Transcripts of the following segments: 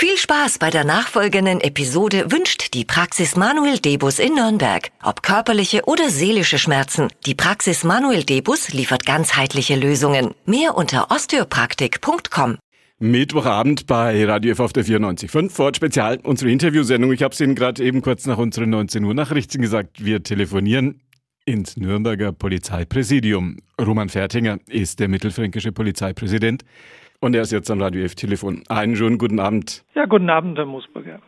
Viel Spaß bei der nachfolgenden Episode wünscht die Praxis Manuel Debus in Nürnberg. Ob körperliche oder seelische Schmerzen, die Praxis Manuel Debus liefert ganzheitliche Lösungen. Mehr unter osteopraktik.com. Mittwochabend bei Radio F auf der 94.5 Ford Spezial, unsere Interviewsendung. Ich habe es Ihnen gerade eben kurz nach unseren 19 Uhr Nachrichten gesagt. Wir telefonieren ins Nürnberger Polizeipräsidium. Roman Fertinger ist der mittelfränkische Polizeipräsident und er ist jetzt am Radio F-Telefon. Einen schönen guten Abend. Ja, guten Abend, Herr Musburger.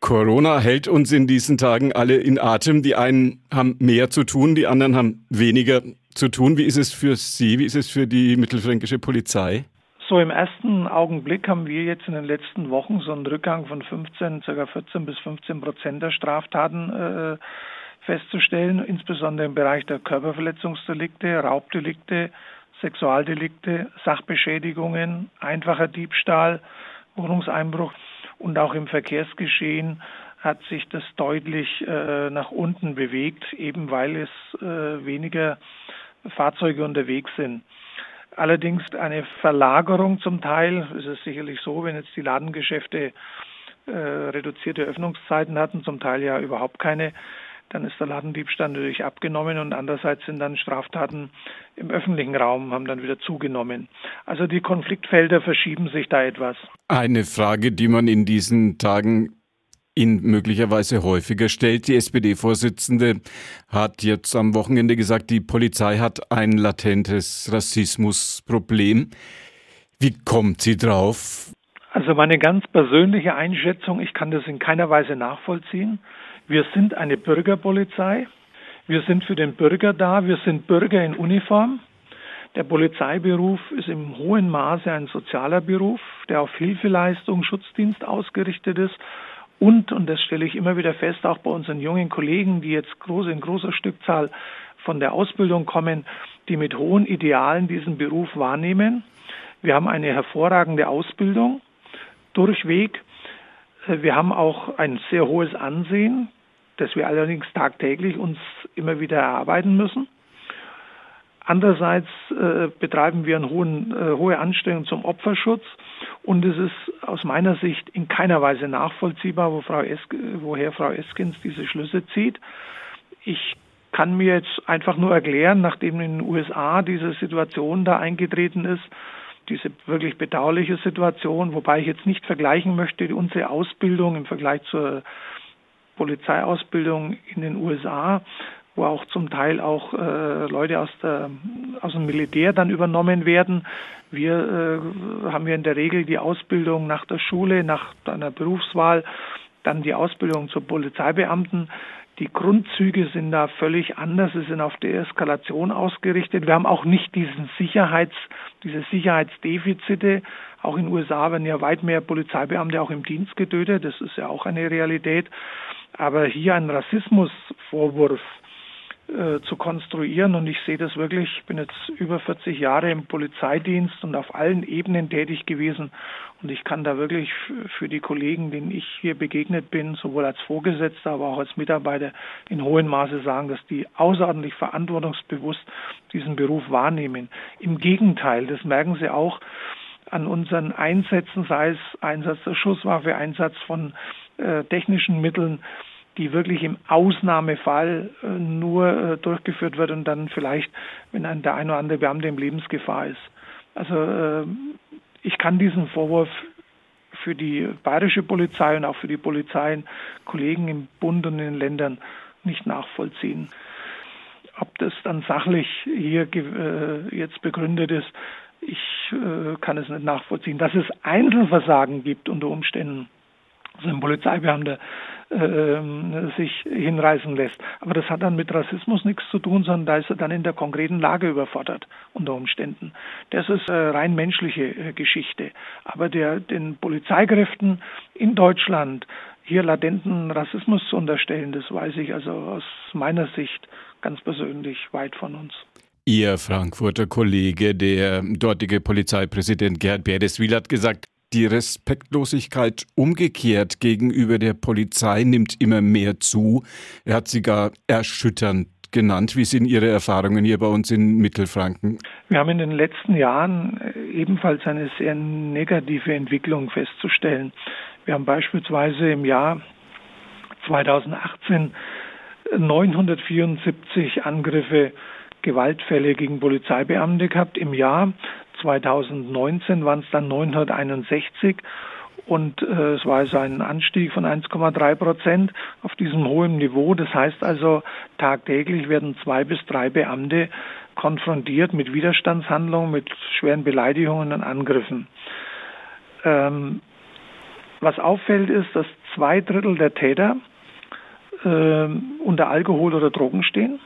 Corona hält uns in diesen Tagen alle in Atem. Die einen haben mehr zu tun, die anderen haben weniger zu tun. Wie ist es für Sie? Wie ist es für die mittelfränkische Polizei? So im ersten Augenblick haben wir jetzt in den letzten Wochen so einen Rückgang von 15, ca. 14 bis 15 Prozent der Straftaten äh, festzustellen, insbesondere im Bereich der Körperverletzungsdelikte, Raubdelikte, Sexualdelikte, Sachbeschädigungen, einfacher Diebstahl, Wohnungseinbruch und auch im Verkehrsgeschehen hat sich das deutlich äh, nach unten bewegt, eben weil es äh, weniger Fahrzeuge unterwegs sind. Allerdings eine Verlagerung zum Teil, ist es sicherlich so, wenn jetzt die Ladengeschäfte äh, reduzierte Öffnungszeiten hatten, zum Teil ja überhaupt keine, dann ist der Ladendiebstahl natürlich abgenommen und andererseits sind dann Straftaten im öffentlichen Raum haben dann wieder zugenommen. Also die Konfliktfelder verschieben sich da etwas. Eine Frage, die man in diesen Tagen ihn möglicherweise häufiger stellt. Die SPD-Vorsitzende hat jetzt am Wochenende gesagt, die Polizei hat ein latentes Rassismusproblem. Wie kommt sie drauf? Also meine ganz persönliche Einschätzung, ich kann das in keiner Weise nachvollziehen. Wir sind eine Bürgerpolizei. Wir sind für den Bürger da. Wir sind Bürger in Uniform. Der Polizeiberuf ist im hohen Maße ein sozialer Beruf, der auf Hilfeleistung, Schutzdienst ausgerichtet ist und, und das stelle ich immer wieder fest, auch bei unseren jungen Kollegen, die jetzt groß, in großer Stückzahl von der Ausbildung kommen, die mit hohen Idealen diesen Beruf wahrnehmen. Wir haben eine hervorragende Ausbildung durchweg. Wir haben auch ein sehr hohes Ansehen, das wir allerdings tagtäglich uns immer wieder erarbeiten müssen. Andererseits äh, betreiben wir eine äh, hohe Anstrengung zum Opferschutz und es ist aus meiner Sicht in keiner Weise nachvollziehbar, wo Frau Esk woher Frau Eskins diese Schlüsse zieht. Ich kann mir jetzt einfach nur erklären, nachdem in den USA diese Situation da eingetreten ist, diese wirklich bedauerliche Situation, wobei ich jetzt nicht vergleichen möchte unsere Ausbildung im Vergleich zur Polizeiausbildung in den USA, wo auch zum Teil auch äh, Leute aus, der, aus dem Militär dann übernommen werden. Wir äh, haben ja in der Regel die Ausbildung nach der Schule, nach einer Berufswahl, dann die Ausbildung zur Polizeibeamten. Die Grundzüge sind da völlig anders. Sie sind auf Deeskalation ausgerichtet. Wir haben auch nicht diesen Sicherheits, diese Sicherheitsdefizite. Auch in den USA werden ja weit mehr Polizeibeamte auch im Dienst getötet. Das ist ja auch eine Realität. Aber hier ein Rassismusvorwurf äh, zu konstruieren. Und ich sehe das wirklich, ich bin jetzt über 40 Jahre im Polizeidienst und auf allen Ebenen tätig gewesen. Und ich kann da wirklich für die Kollegen, denen ich hier begegnet bin, sowohl als Vorgesetzter, aber auch als Mitarbeiter in hohem Maße sagen, dass die außerordentlich verantwortungsbewusst diesen Beruf wahrnehmen. Im Gegenteil, das merken sie auch an unseren Einsätzen, sei es Einsatz der Schusswaffe, Einsatz von äh, technischen Mitteln, die wirklich im Ausnahmefall äh, nur äh, durchgeführt wird und dann vielleicht, wenn der ein oder andere Beamte in Lebensgefahr ist. Also äh, ich kann diesen Vorwurf für die bayerische Polizei und auch für die Polizeien, Kollegen im Bund und in den Ländern nicht nachvollziehen. Ob das dann sachlich hier jetzt begründet ist, ich kann es nicht nachvollziehen. Dass es Einzelversagen gibt unter Umständen, also ein Polizeibeamter sich hinreißen lässt. Aber das hat dann mit Rassismus nichts zu tun, sondern da ist er dann in der konkreten Lage überfordert unter Umständen. Das ist äh, rein menschliche äh, Geschichte. Aber der, den Polizeikräften in Deutschland hier latenten Rassismus zu unterstellen, das weiß ich also aus meiner Sicht ganz persönlich weit von uns. Ihr Frankfurter Kollege, der dortige Polizeipräsident Gerhard Bereswil, hat gesagt, die Respektlosigkeit umgekehrt gegenüber der Polizei nimmt immer mehr zu. Er hat sie gar erschütternd genannt. Wie sind Ihre Erfahrungen hier bei uns in Mittelfranken? Wir haben in den letzten Jahren ebenfalls eine sehr negative Entwicklung festzustellen. Wir haben beispielsweise im Jahr 2018 974 Angriffe, Gewaltfälle gegen Polizeibeamte gehabt. Im Jahr 2019 waren es dann 961 und äh, es war also ein Anstieg von 1,3 Prozent auf diesem hohen Niveau. Das heißt also, tagtäglich werden zwei bis drei Beamte konfrontiert mit Widerstandshandlungen, mit schweren Beleidigungen und Angriffen. Ähm, was auffällt, ist, dass zwei Drittel der Täter äh, unter Alkohol oder Drogen stehen,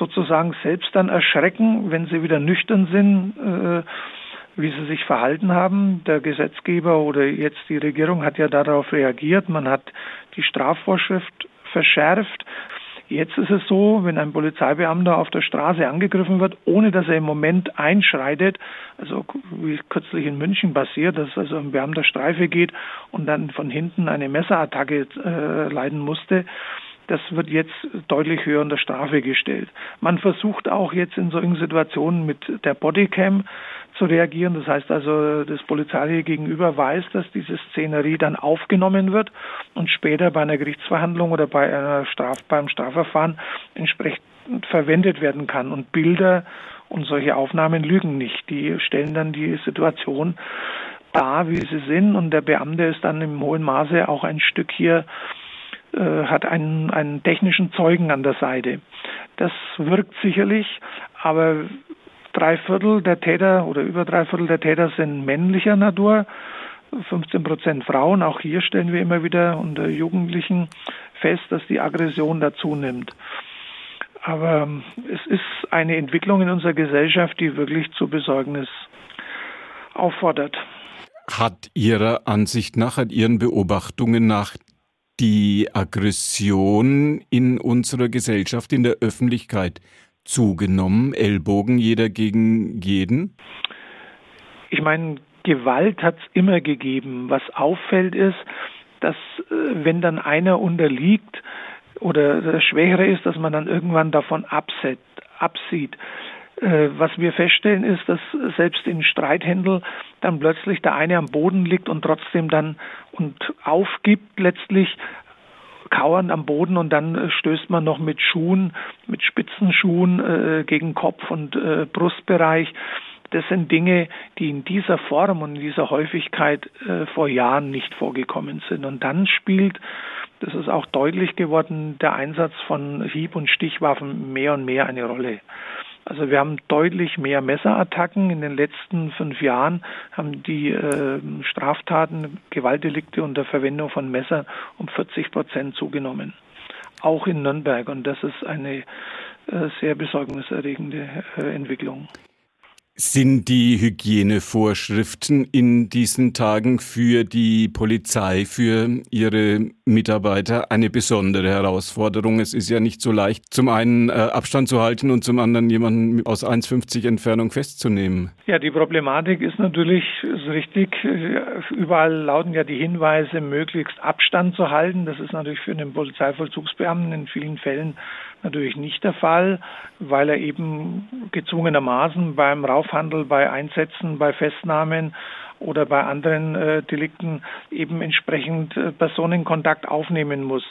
sozusagen selbst dann erschrecken, wenn sie wieder nüchtern sind, äh, wie sie sich verhalten haben. Der Gesetzgeber oder jetzt die Regierung hat ja darauf reagiert. Man hat die Strafvorschrift verschärft. Jetzt ist es so, wenn ein Polizeibeamter auf der Straße angegriffen wird, ohne dass er im Moment einschreitet, also wie kürzlich in München passiert, dass also ein Beamter Streife geht und dann von hinten eine Messerattacke äh, leiden musste, das wird jetzt deutlich höher unter Strafe gestellt. Man versucht auch jetzt in solchen Situationen mit der Bodycam zu reagieren. Das heißt also, das Polizeiliche gegenüber weiß, dass diese Szenerie dann aufgenommen wird und später bei einer Gerichtsverhandlung oder bei einer Straf beim Strafverfahren entsprechend verwendet werden kann. Und Bilder und solche Aufnahmen lügen nicht. Die stellen dann die Situation dar, wie sie sind. Und der Beamte ist dann im hohen Maße auch ein Stück hier äh, hat einen, einen technischen Zeugen an der Seite. Das wirkt sicherlich, aber drei Viertel der Täter oder über drei Viertel der Täter sind männlicher Natur, 15 Prozent Frauen. Auch hier stellen wir immer wieder unter Jugendlichen fest, dass die Aggression dazu nimmt. Aber es ist eine Entwicklung in unserer Gesellschaft, die wirklich zu Besorgnis auffordert. Hat Ihrer Ansicht nach, hat Ihren Beobachtungen nach die Aggression in unserer Gesellschaft, in der Öffentlichkeit zugenommen? Ellbogen jeder gegen jeden? Ich meine, Gewalt hat es immer gegeben. Was auffällt ist, dass äh, wenn dann einer unterliegt oder der Schwächere ist, dass man dann irgendwann davon absieht. Äh, was wir feststellen ist, dass selbst in Streithändel dann plötzlich der eine am Boden liegt und trotzdem dann und aufgibt letztlich kauernd am Boden und dann äh, stößt man noch mit Schuhen, mit Spitzenschuhen äh, gegen Kopf und äh, Brustbereich. Das sind Dinge, die in dieser Form und in dieser Häufigkeit äh, vor Jahren nicht vorgekommen sind. Und dann spielt, das ist auch deutlich geworden, der Einsatz von Hieb- und Stichwaffen mehr und mehr eine Rolle. Also wir haben deutlich mehr Messerattacken. In den letzten fünf Jahren haben die äh, Straftaten, Gewaltdelikte unter Verwendung von Messern um 40 Prozent zugenommen. Auch in Nürnberg. Und das ist eine äh, sehr besorgniserregende äh, Entwicklung. Sind die Hygienevorschriften in diesen Tagen für die Polizei, für ihre Mitarbeiter eine besondere Herausforderung? Es ist ja nicht so leicht, zum einen äh, Abstand zu halten und zum anderen jemanden aus 1,50 Entfernung festzunehmen. Ja, die Problematik ist natürlich ist richtig. Überall lauten ja die Hinweise, möglichst Abstand zu halten. Das ist natürlich für den Polizeivollzugsbeamten in vielen Fällen natürlich nicht der Fall, weil er eben gezwungenermaßen beim Raufhandel, bei Einsätzen, bei Festnahmen oder bei anderen äh, Delikten eben entsprechend äh, Personenkontakt aufnehmen muss.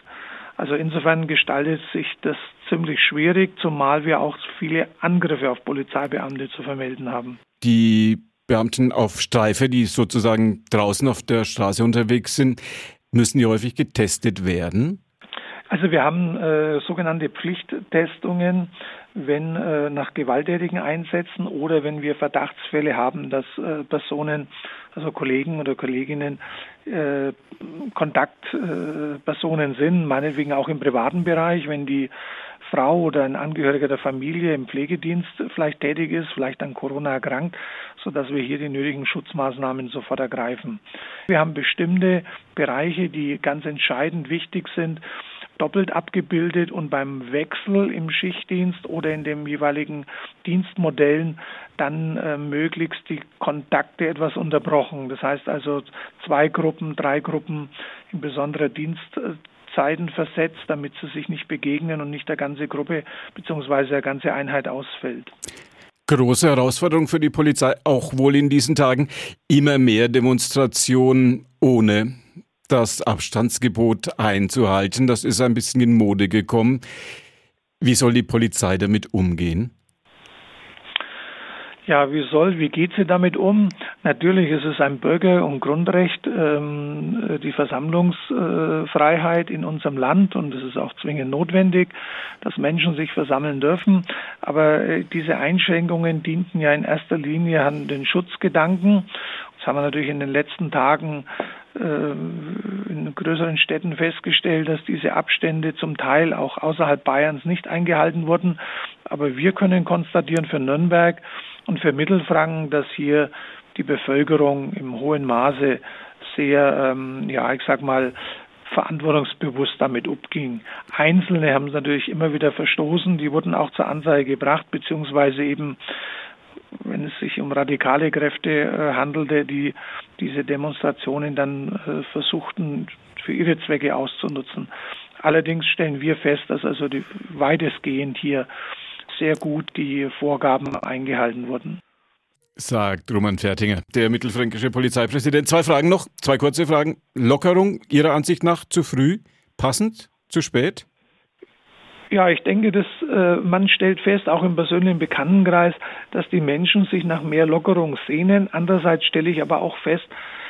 Also insofern gestaltet sich das ziemlich schwierig, zumal wir auch viele Angriffe auf Polizeibeamte zu vermelden haben. Die Beamten auf Streife, die sozusagen draußen auf der Straße unterwegs sind, müssen die häufig getestet werden? Also wir haben äh, sogenannte Pflichttestungen, wenn äh, nach gewalttätigen Einsätzen oder wenn wir Verdachtsfälle haben, dass äh, Personen, also Kollegen oder Kolleginnen, äh, Kontaktpersonen sind, meinetwegen auch im privaten Bereich, wenn die Frau oder ein Angehöriger der Familie im Pflegedienst vielleicht tätig ist, vielleicht an Corona erkrankt, so dass wir hier die nötigen Schutzmaßnahmen sofort ergreifen. Wir haben bestimmte Bereiche, die ganz entscheidend wichtig sind doppelt abgebildet und beim Wechsel im Schichtdienst oder in den jeweiligen Dienstmodellen dann äh, möglichst die Kontakte etwas unterbrochen. Das heißt also zwei Gruppen, drei Gruppen in besonderer Dienstzeit Seiten versetzt, damit sie sich nicht begegnen und nicht der ganze Gruppe bzw. der ganze Einheit ausfällt. Große Herausforderung für die Polizei, auch wohl in diesen Tagen. Immer mehr Demonstrationen ohne das Abstandsgebot einzuhalten. Das ist ein bisschen in Mode gekommen. Wie soll die Polizei damit umgehen? Ja, wie soll, wie geht sie damit um? Natürlich ist es ein Bürger- und Grundrecht, ähm, die Versammlungsfreiheit in unserem Land und es ist auch zwingend notwendig, dass Menschen sich versammeln dürfen. Aber äh, diese Einschränkungen dienten ja in erster Linie an den Schutzgedanken. Das haben wir natürlich in den letzten Tagen äh, in größeren Städten festgestellt, dass diese Abstände zum Teil auch außerhalb Bayerns nicht eingehalten wurden. Aber wir können konstatieren für Nürnberg und für Mittelfranken, dass hier die Bevölkerung im hohen Maße sehr, ähm, ja, ich sag mal, verantwortungsbewusst damit umging. Einzelne haben es natürlich immer wieder verstoßen, die wurden auch zur Anzeige gebracht, beziehungsweise eben wenn es sich um radikale Kräfte äh, handelte, die diese Demonstrationen dann äh, versuchten für ihre Zwecke auszunutzen. Allerdings stellen wir fest, dass also die, weitestgehend hier sehr gut die Vorgaben eingehalten wurden. Sagt Roman Fertinger, der mittelfränkische Polizeipräsident. Zwei Fragen noch, zwei kurze Fragen. Lockerung Ihrer Ansicht nach zu früh, passend, zu spät? Ja, ich denke, dass äh, man stellt fest, auch im persönlichen Bekanntenkreis, dass die Menschen sich nach mehr Lockerung sehnen. Andererseits stelle ich aber auch fest,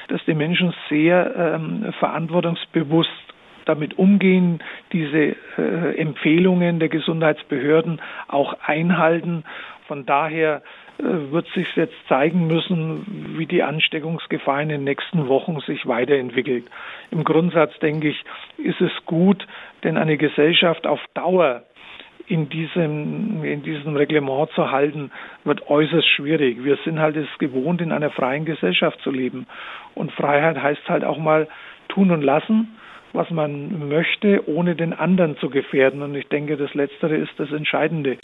dass die Menschen sehr ähm, verantwortungsbewusst damit umgehen, diese äh, Empfehlungen der Gesundheitsbehörden auch einhalten. Von daher wird sich jetzt zeigen müssen, wie die Ansteckungsgefahr in den nächsten Wochen sich weiterentwickelt. Im Grundsatz denke ich, ist es gut, denn eine Gesellschaft auf Dauer in diesem, in diesem Reglement zu halten, wird äußerst schwierig. Wir sind halt es gewohnt, in einer freien Gesellschaft zu leben. Und Freiheit heißt halt auch mal tun und lassen, was man möchte, ohne den anderen zu gefährden. Und ich denke, das Letztere ist das Entscheidende.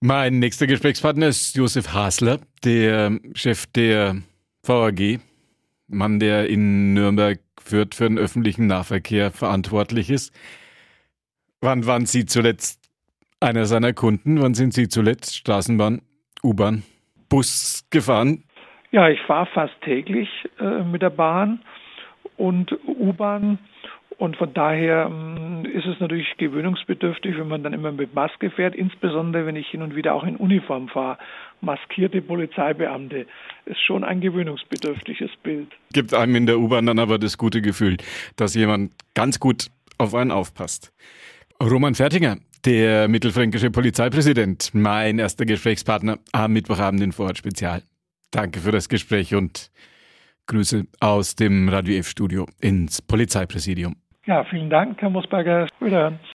Mein nächster Gesprächspartner ist Josef Hasler, der Chef der VAG, Mann, der in Nürnberg führt für den öffentlichen Nahverkehr verantwortlich ist. Wann waren Sie zuletzt einer seiner Kunden? Wann sind Sie zuletzt Straßenbahn, U-Bahn, Bus gefahren? Ja, ich fahre fast täglich äh, mit der Bahn und U-Bahn und von daher ähm, ist es natürlich gewöhnungsbedürftig, wenn man dann immer mit Maske fährt, insbesondere wenn ich hin und wieder auch in Uniform fahre. Maskierte Polizeibeamte ist schon ein gewöhnungsbedürftiges Bild. Gibt einem in der U-Bahn dann aber das gute Gefühl, dass jemand ganz gut auf einen aufpasst. Roman Fertinger, der mittelfränkische Polizeipräsident, mein erster Gesprächspartner am Mittwochabend in Vorort Spezial. Danke für das Gespräch und Grüße aus dem Radio F-Studio ins Polizeipräsidium. Ja, vielen Dank, Herr Musberger. Wiederhören.